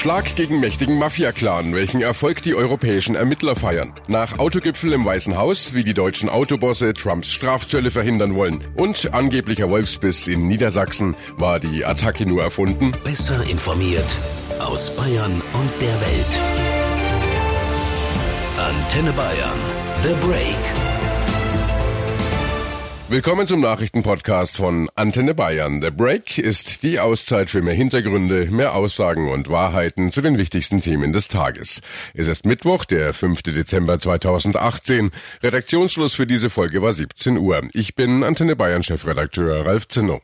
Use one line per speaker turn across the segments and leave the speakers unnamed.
Schlag gegen mächtigen Mafia-Clan, welchen Erfolg die europäischen Ermittler feiern. Nach Autogipfel im Weißen Haus, wie die deutschen Autobosse Trumps Strafzölle verhindern wollen. Und angeblicher Wolfsbiss in Niedersachsen war die Attacke nur erfunden.
Besser informiert aus Bayern und der Welt. Antenne Bayern. The Break.
Willkommen zum Nachrichtenpodcast von Antenne Bayern. The Break ist die Auszeit für mehr Hintergründe, mehr Aussagen und Wahrheiten zu den wichtigsten Themen des Tages. Es ist Mittwoch, der 5. Dezember 2018. Redaktionsschluss für diese Folge war 17 Uhr. Ich bin Antenne Bayern Chefredakteur Ralf Zinno.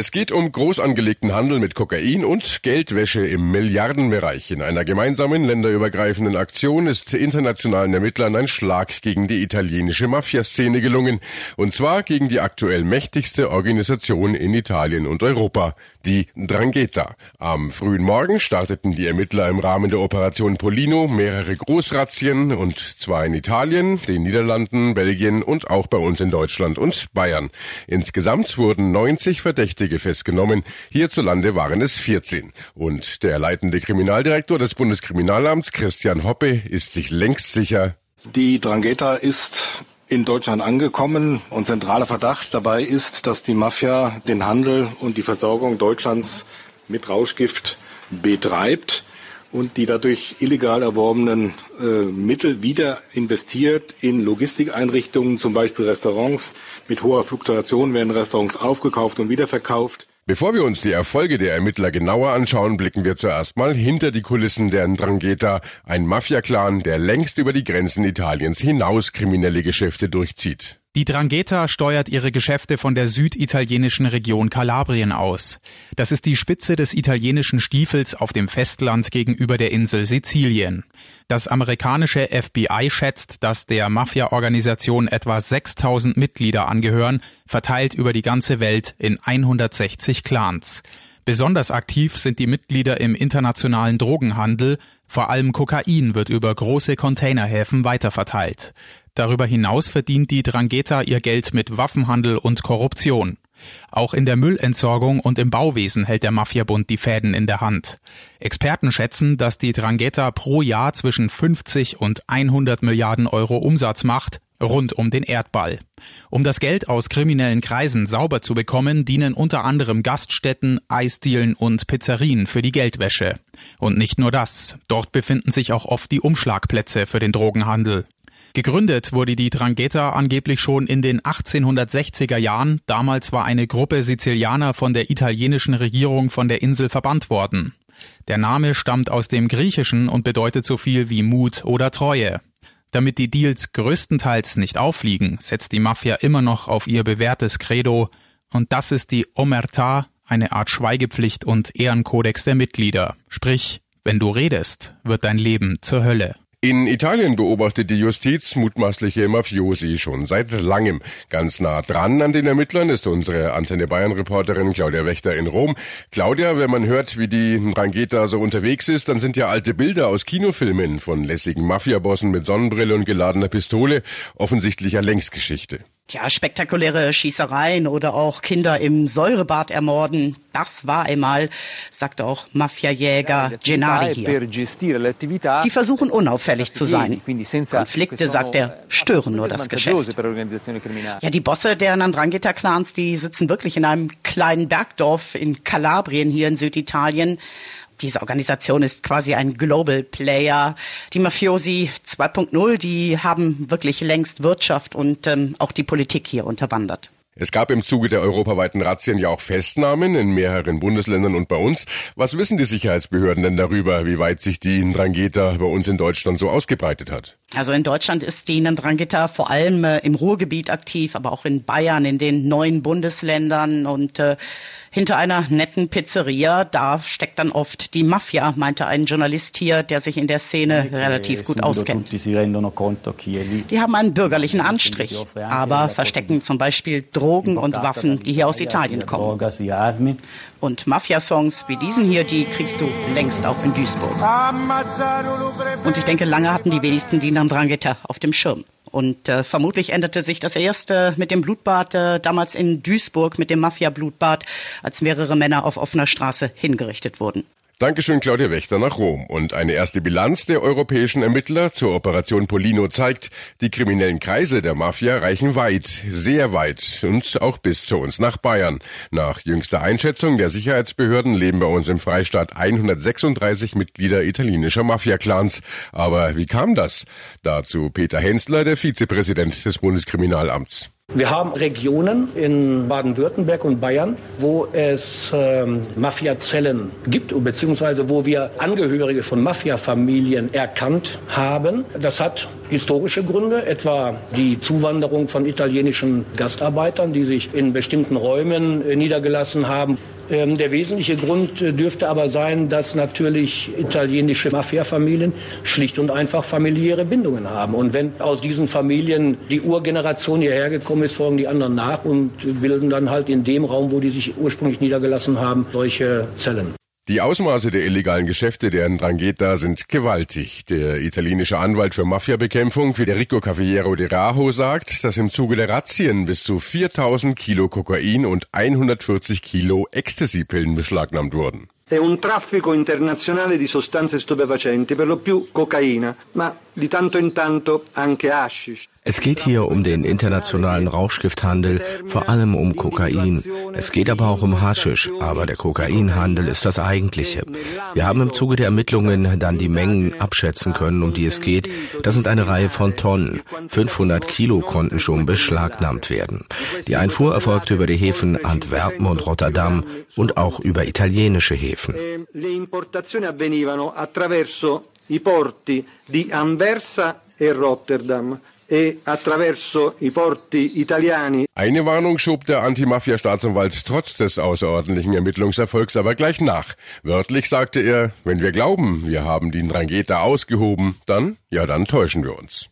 Es geht um groß angelegten Handel mit Kokain und Geldwäsche im Milliardenbereich. In einer gemeinsamen länderübergreifenden Aktion ist internationalen Ermittlern ein Schlag gegen die italienische Mafiaszene gelungen. Und zwar gegen die aktuell mächtigste Organisation in Italien und Europa, die Drangheta. Am frühen Morgen starteten die Ermittler im Rahmen der Operation Polino mehrere Großrazzien und zwar in Italien, den Niederlanden, Belgien und auch bei uns in Deutschland und Bayern. Insgesamt wurden 90 Verdächtige Verdächtige festgenommen. Hierzulande waren es 14. Und der leitende Kriminaldirektor des Bundeskriminalamts, Christian Hoppe, ist sich längst sicher.
Die Drangheta ist in Deutschland angekommen und zentraler Verdacht dabei ist, dass die Mafia den Handel und die Versorgung Deutschlands mit Rauschgift betreibt und die dadurch illegal erworbenen äh, Mittel wieder investiert in Logistikeinrichtungen, zum Beispiel Restaurants. Mit hoher Fluktuation werden Restaurants aufgekauft und wiederverkauft.
Bevor wir uns die Erfolge der Ermittler genauer anschauen, blicken wir zuerst mal hinter die Kulissen der Ndrangheta, ein Mafia-Clan, der längst über die Grenzen Italiens hinaus kriminelle Geschäfte durchzieht.
Die Drangheta steuert ihre Geschäfte von der süditalienischen Region Kalabrien aus. Das ist die Spitze des italienischen Stiefels auf dem Festland gegenüber der Insel Sizilien. Das amerikanische FBI schätzt, dass der Mafia-Organisation etwa 6000 Mitglieder angehören, verteilt über die ganze Welt in 160 Clans. Besonders aktiv sind die Mitglieder im internationalen Drogenhandel, vor allem Kokain wird über große Containerhäfen weiterverteilt. Darüber hinaus verdient die Drangheta ihr Geld mit Waffenhandel und Korruption. Auch in der Müllentsorgung und im Bauwesen hält der Mafiabund die Fäden in der Hand. Experten schätzen, dass die Drangheta pro Jahr zwischen 50 und 100 Milliarden Euro Umsatz macht, rund um den Erdball. Um das Geld aus kriminellen Kreisen sauber zu bekommen, dienen unter anderem Gaststätten, Eisdielen und Pizzerien für die Geldwäsche. Und nicht nur das, dort befinden sich auch oft die Umschlagplätze für den Drogenhandel. Gegründet wurde die Drangheta angeblich schon in den 1860er Jahren. Damals war eine Gruppe Sizilianer von der italienischen Regierung von der Insel verbannt worden. Der Name stammt aus dem Griechischen und bedeutet so viel wie Mut oder Treue. Damit die Deals größtenteils nicht auffliegen, setzt die Mafia immer noch auf ihr bewährtes Credo, und das ist die Omerta, eine Art Schweigepflicht und Ehrenkodex der Mitglieder. Sprich, wenn du redest, wird dein Leben zur Hölle.
In Italien beobachtet die Justiz mutmaßliche Mafiosi schon seit langem. Ganz nah dran an den Ermittlern ist unsere Antenne Bayern Reporterin Claudia Wächter in Rom. Claudia, wenn man hört, wie die Rangheta so unterwegs ist, dann sind ja alte Bilder aus Kinofilmen von lässigen Mafiabossen mit Sonnenbrille und geladener Pistole offensichtlich ja längst Geschichte.
Ja, spektakuläre Schießereien oder auch Kinder im Säurebad ermorden, das war einmal, sagt auch Mafiajäger Gennari hier. Die versuchen unauffällig zu sein. Konflikte, sagt er, stören nur das Geschäft. Ja, die Bosse der Nandrangheta-Clans, die sitzen wirklich in einem kleinen Bergdorf in Kalabrien hier in Süditalien diese Organisation ist quasi ein Global Player. Die Mafiosi 2.0, die haben wirklich längst Wirtschaft und ähm, auch die Politik hier unterwandert.
Es gab im Zuge der europaweiten Razzien ja auch Festnahmen in mehreren Bundesländern und bei uns. Was wissen die Sicherheitsbehörden denn darüber, wie weit sich die Ndrangheta bei uns in Deutschland so ausgebreitet hat?
Also in Deutschland ist die Ndrangheta vor allem äh, im Ruhrgebiet aktiv, aber auch in Bayern, in den neuen Bundesländern und äh, hinter einer netten Pizzeria, da steckt dann oft die Mafia, meinte ein Journalist hier, der sich in der Szene relativ gut auskennt. Die haben einen bürgerlichen Anstrich, aber verstecken zum Beispiel Drogen und Waffen, die hier aus Italien kommen. Und Mafia-Songs wie diesen hier, die kriegst du längst auch in Duisburg. Und ich denke, lange hatten die wenigsten die Ndrangheta auf dem Schirm. Und äh, vermutlich änderte sich das erste mit dem Blutbad äh, damals in Duisburg, mit dem Mafia-Blutbad, als mehrere Männer auf offener Straße hingerichtet wurden.
Dankeschön, Claudia Wächter nach Rom. Und eine erste Bilanz der europäischen Ermittler zur Operation Polino zeigt, die kriminellen Kreise der Mafia reichen weit, sehr weit und auch bis zu uns nach Bayern. Nach jüngster Einschätzung der Sicherheitsbehörden leben bei uns im Freistaat 136 Mitglieder italienischer Mafia-Clans. Aber wie kam das? Dazu Peter Hensler, der Vizepräsident des Bundeskriminalamts.
Wir haben Regionen in Baden-Württemberg und Bayern, wo es ähm, Mafiazellen gibt, beziehungsweise wo wir Angehörige von Mafiafamilien erkannt haben. Das hat historische Gründe, etwa die Zuwanderung von italienischen Gastarbeitern, die sich in bestimmten Räumen niedergelassen haben. Ähm, der wesentliche Grund äh, dürfte aber sein, dass natürlich italienische Mafiafamilien schlicht und einfach familiäre Bindungen haben. Und wenn aus diesen Familien die Urgeneration hierher gekommen ist, folgen die anderen nach und bilden dann halt in dem Raum, wo die sich ursprünglich niedergelassen haben, solche Zellen.
Die Ausmaße der illegalen Geschäfte der Ndrangheta sind gewaltig. Der italienische Anwalt für Mafiabekämpfung Federico Cavallero de Rajo sagt, dass im Zuge der Razzien bis zu 4000 Kilo Kokain und 140 Kilo Ecstasy-Pillen beschlagnahmt wurden.
È un traffico internazionale di sostanze stupefacenti, per lo più cocaina, ma di tanto in tanto anche hashish.
Es geht hier um den internationalen Rauschgifthandel, vor allem um Kokain. Es geht aber auch um Haschisch, aber der Kokainhandel ist das eigentliche. Wir haben im Zuge der Ermittlungen dann die Mengen abschätzen können, um die es geht. Das sind eine Reihe von Tonnen. 500 Kilo konnten schon beschlagnahmt werden. Die Einfuhr erfolgte über die Häfen Antwerpen und Rotterdam und auch über italienische Häfen.
Anversa e Rotterdam e.
Eine Warnung schob der Anti-Mafia-Staatsanwalt trotz des außerordentlichen Ermittlungserfolgs aber gleich nach. Wörtlich sagte er, wenn wir glauben, wir haben die Drangheta ausgehoben, dann, ja dann täuschen wir uns.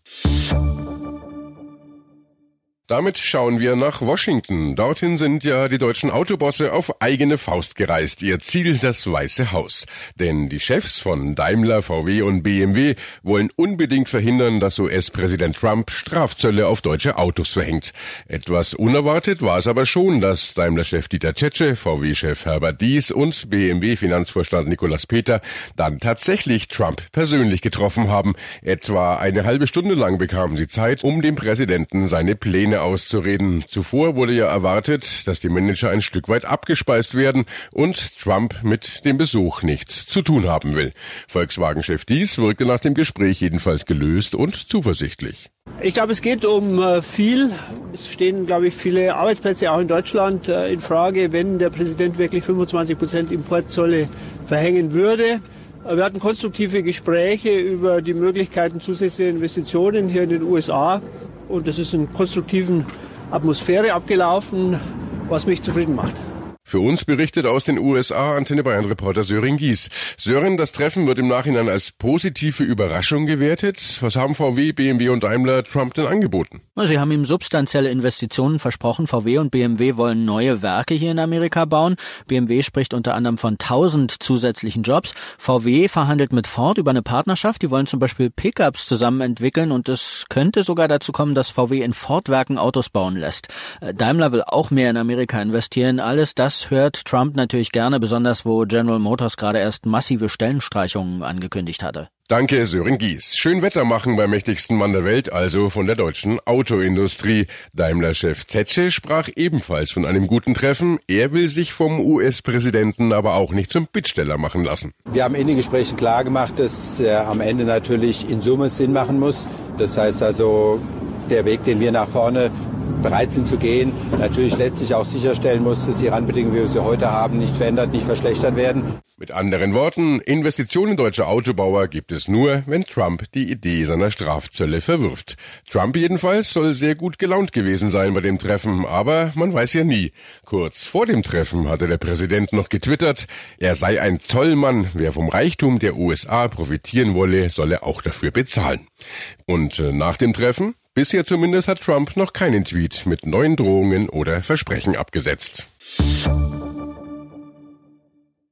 Damit schauen wir nach Washington. Dorthin sind ja die deutschen Autobosse auf eigene Faust gereist. Ihr Ziel das Weiße Haus. Denn die Chefs von Daimler, VW und BMW wollen unbedingt verhindern, dass US-Präsident Trump Strafzölle auf deutsche Autos verhängt. Etwas unerwartet war es aber schon, dass Daimler-Chef Dieter Tschetsche, VW-Chef Herbert Dies und BMW-Finanzvorstand Nicolas Peter dann tatsächlich Trump persönlich getroffen haben. Etwa eine halbe Stunde lang bekamen sie Zeit, um dem Präsidenten seine Pläne Pläne auszureden. Zuvor wurde ja erwartet, dass die Manager ein Stück weit abgespeist werden und Trump mit dem Besuch nichts zu tun haben will. Volkswagen-Chef Dies wirkte nach dem Gespräch jedenfalls gelöst und zuversichtlich.
Ich glaube, es geht um äh, viel. Es stehen, glaube ich, viele Arbeitsplätze auch in Deutschland äh, in Frage, wenn der Präsident wirklich 25 Prozent Importzolle verhängen würde. Wir hatten konstruktive Gespräche über die Möglichkeiten zusätzlicher Investitionen hier in den USA. Und das ist in konstruktiven Atmosphäre abgelaufen, was mich zufrieden macht.
Für uns berichtet aus den USA Antenne Bayern Reporter Sören Gies. Sören, das Treffen wird im Nachhinein als positive Überraschung gewertet. Was haben VW, BMW und Daimler Trump denn angeboten?
Sie haben ihm substanzielle Investitionen versprochen. VW und BMW wollen neue Werke hier in Amerika bauen. BMW spricht unter anderem von 1000 zusätzlichen Jobs. VW verhandelt mit Ford über eine Partnerschaft. Die wollen zum Beispiel Pickups zusammen entwickeln und es könnte sogar dazu kommen, dass VW in Ford-Werken Autos bauen lässt. Äh, Daimler will auch mehr in Amerika investieren. Alles das das hört Trump natürlich gerne, besonders wo General Motors gerade erst massive Stellenstreichungen angekündigt hatte.
Danke, Sören Gies. Schön Wetter machen beim mächtigsten Mann der Welt, also von der deutschen Autoindustrie. Daimler-Chef Zetsche sprach ebenfalls von einem guten Treffen. Er will sich vom US-Präsidenten aber auch nicht zum Bittsteller machen lassen.
Wir haben in den Gesprächen klargemacht, dass er am Ende natürlich in Summe Sinn machen muss. Das heißt also, der Weg, den wir nach vorne bereit sind zu gehen, natürlich letztlich auch sicherstellen muss, dass die Randbedingungen, wie wir sie heute haben, nicht verändert, nicht verschlechtert werden.
Mit anderen Worten, Investitionen deutscher Autobauer gibt es nur, wenn Trump die Idee seiner Strafzölle verwirft. Trump jedenfalls soll sehr gut gelaunt gewesen sein bei dem Treffen, aber man weiß ja nie. Kurz vor dem Treffen hatte der Präsident noch getwittert, er sei ein Zollmann, wer vom Reichtum der USA profitieren wolle, solle auch dafür bezahlen. Und äh, nach dem Treffen? Bisher zumindest hat Trump noch keinen Tweet mit neuen Drohungen oder Versprechen abgesetzt.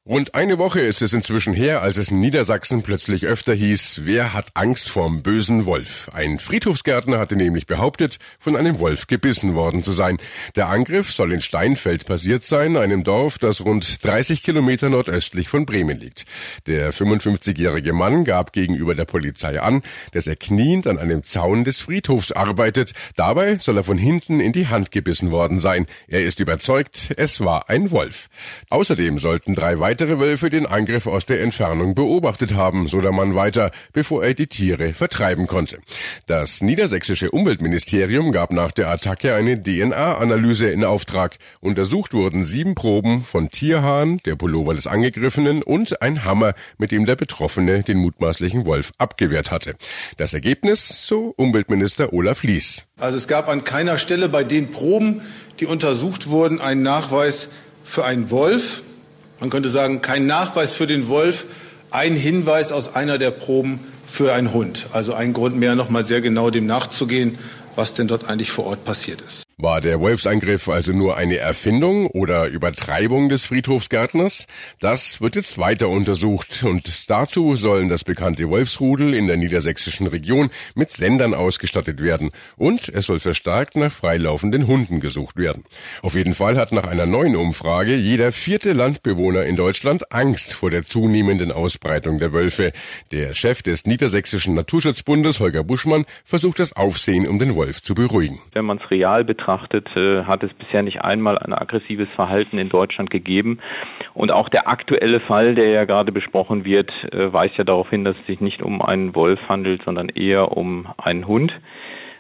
Rund eine Woche ist es inzwischen her, als es in Niedersachsen plötzlich öfter hieß, wer hat Angst vorm bösen Wolf? Ein Friedhofsgärtner hatte nämlich behauptet, von einem Wolf gebissen worden zu sein. Der Angriff soll in Steinfeld passiert sein, einem Dorf, das rund 30 Kilometer nordöstlich von Bremen liegt. Der 55-jährige Mann gab gegenüber der Polizei an, dass er kniend an einem Zaun des Friedhofs arbeitet. Dabei soll er von hinten in die Hand gebissen worden sein. Er ist überzeugt, es war ein Wolf. Außerdem sollten drei weitere Wölfe den Angriff aus der Entfernung beobachtet haben, so der Mann weiter, bevor er die Tiere vertreiben konnte. Das niedersächsische Umweltministerium gab nach der Attacke eine DNA-Analyse in Auftrag. Untersucht wurden sieben Proben von Tierhahn, der Pullover des Angegriffenen und ein Hammer, mit dem der Betroffene den mutmaßlichen Wolf abgewehrt hatte. Das Ergebnis, so Umweltminister Olaf Lies.
Also es gab an keiner Stelle bei den Proben, die untersucht wurden, einen Nachweis für einen Wolf. Man könnte sagen, kein Nachweis für den Wolf, ein Hinweis aus einer der Proben für einen Hund. Also ein Grund mehr, noch mal sehr genau dem nachzugehen, was denn dort eigentlich vor Ort passiert ist.
War der Wolfsangriff also nur eine Erfindung oder Übertreibung des Friedhofsgärtners? Das wird jetzt weiter untersucht und dazu sollen das bekannte Wolfsrudel in der niedersächsischen Region mit Sendern ausgestattet werden und es soll verstärkt nach freilaufenden Hunden gesucht werden. Auf jeden Fall hat nach einer neuen Umfrage jeder vierte Landbewohner in Deutschland Angst vor der zunehmenden Ausbreitung der Wölfe. Der Chef des niedersächsischen Naturschutzbundes, Holger Buschmann, versucht das Aufsehen um den Wolf zu beruhigen.
Wenn man es real betrachtet, betrachtet, äh, hat es bisher nicht einmal ein aggressives Verhalten in Deutschland gegeben. Und auch der aktuelle Fall, der ja gerade besprochen wird, äh, weist ja darauf hin, dass es sich nicht um einen Wolf handelt, sondern eher um einen Hund.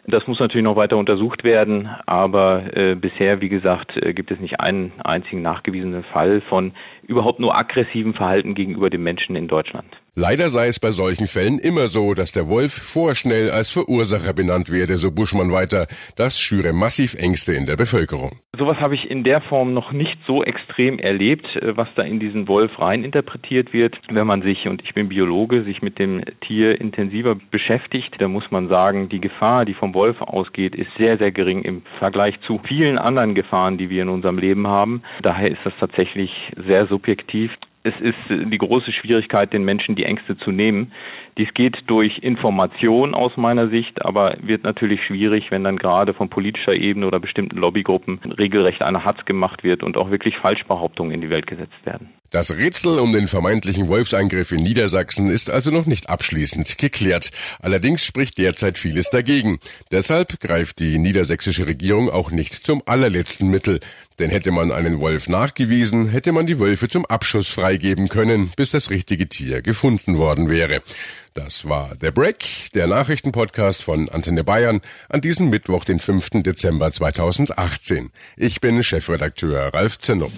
Das muss natürlich noch weiter untersucht werden, aber äh, bisher, wie gesagt, äh, gibt es nicht einen einzigen nachgewiesenen Fall von überhaupt nur aggressivem Verhalten gegenüber dem Menschen in Deutschland.
Leider sei es bei solchen Fällen immer so, dass der Wolf vorschnell als Verursacher benannt werde, so Buschmann weiter. Das schüre massiv Ängste in der Bevölkerung.
Sowas habe ich in der Form noch nicht so extrem erlebt, äh, was da in diesen Wolf rein interpretiert wird. Wenn man sich, und ich bin Biologe, sich mit dem Tier intensiver beschäftigt, da muss man sagen, die Gefahr, die vom Wolf ausgeht, ist sehr, sehr gering im Vergleich zu vielen anderen Gefahren, die wir in unserem Leben haben. Daher ist das tatsächlich sehr subjektiv es ist die große Schwierigkeit, den Menschen die Ängste zu nehmen. Dies geht durch Information aus meiner Sicht, aber wird natürlich schwierig, wenn dann gerade von politischer Ebene oder bestimmten Lobbygruppen regelrecht eine Hatz gemacht wird und auch wirklich Falschbehauptungen in die Welt gesetzt werden.
Das Rätsel um den vermeintlichen Wolfsangriff in Niedersachsen ist also noch nicht abschließend geklärt. Allerdings spricht derzeit vieles dagegen. Deshalb greift die niedersächsische Regierung auch nicht zum allerletzten Mittel. Denn hätte man einen Wolf nachgewiesen, hätte man die Wölfe zum Abschuss freigeben können, bis das richtige Tier gefunden worden wäre. Das war der Break, der Nachrichtenpodcast von Antenne Bayern an diesem Mittwoch, den 5. Dezember 2018. Ich bin Chefredakteur Ralf Zinno.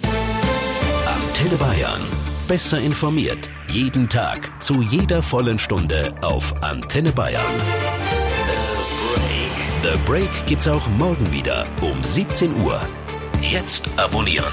Antenne Bayern. Besser informiert. Jeden Tag. Zu jeder vollen Stunde auf Antenne Bayern. The Break. The Break gibt's auch morgen wieder um 17 Uhr. Jetzt abonnieren.